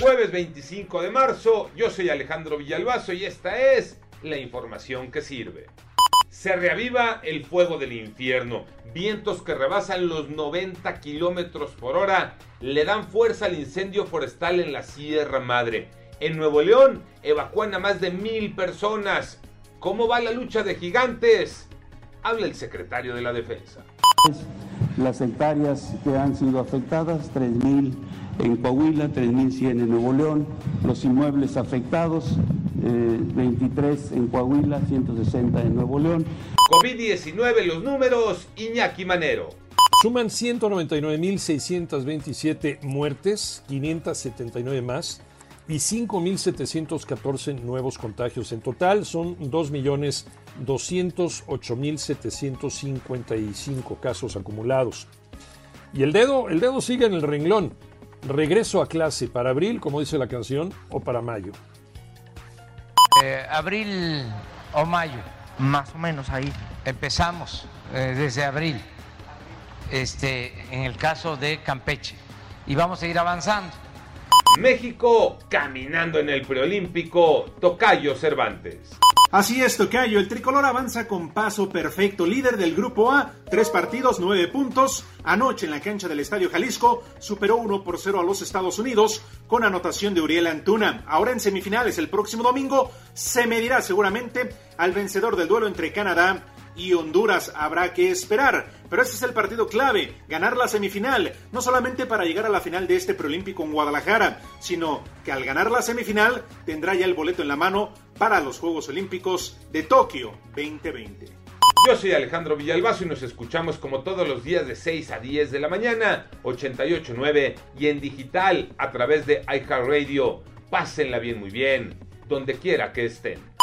Jueves 25 de marzo, yo soy Alejandro Villalbazo y esta es la información que sirve. Se reaviva el fuego del infierno. Vientos que rebasan los 90 kilómetros por hora le dan fuerza al incendio forestal en la Sierra Madre. En Nuevo León evacúan a más de mil personas. ¿Cómo va la lucha de gigantes? Habla el secretario de la Defensa. Las hectáreas que han sido afectadas, 3.000 en Coahuila, 3.100 en Nuevo León. Los inmuebles afectados, 23 en Coahuila, 160 en Nuevo León. COVID-19, los números, Iñaki Manero. Suman 199.627 muertes, 579 más y 5.714 nuevos contagios. En total son 2.208.755 casos acumulados. Y el dedo, el dedo sigue en el renglón. Regreso a clase para abril, como dice la canción, o para mayo. Eh, abril o mayo, más o menos ahí. Empezamos eh, desde abril, este, en el caso de Campeche, y vamos a ir avanzando. México caminando en el preolímpico, Tocayo Cervantes. Así es, Tocayo. El tricolor avanza con paso perfecto. Líder del grupo A, tres partidos, nueve puntos. Anoche en la cancha del Estadio Jalisco superó 1 por 0 a los Estados Unidos con anotación de Uriel Antuna. Ahora en semifinales el próximo domingo se medirá seguramente al vencedor del duelo entre Canadá y Honduras habrá que esperar. Pero ese es el partido clave, ganar la semifinal, no solamente para llegar a la final de este preolímpico en Guadalajara, sino que al ganar la semifinal tendrá ya el boleto en la mano para los Juegos Olímpicos de Tokio 2020. Yo soy Alejandro Villalbazo y nos escuchamos como todos los días de 6 a 10 de la mañana, 88.9 y en digital a través de iHeartRadio. Pásenla bien, muy bien, donde quiera que estén.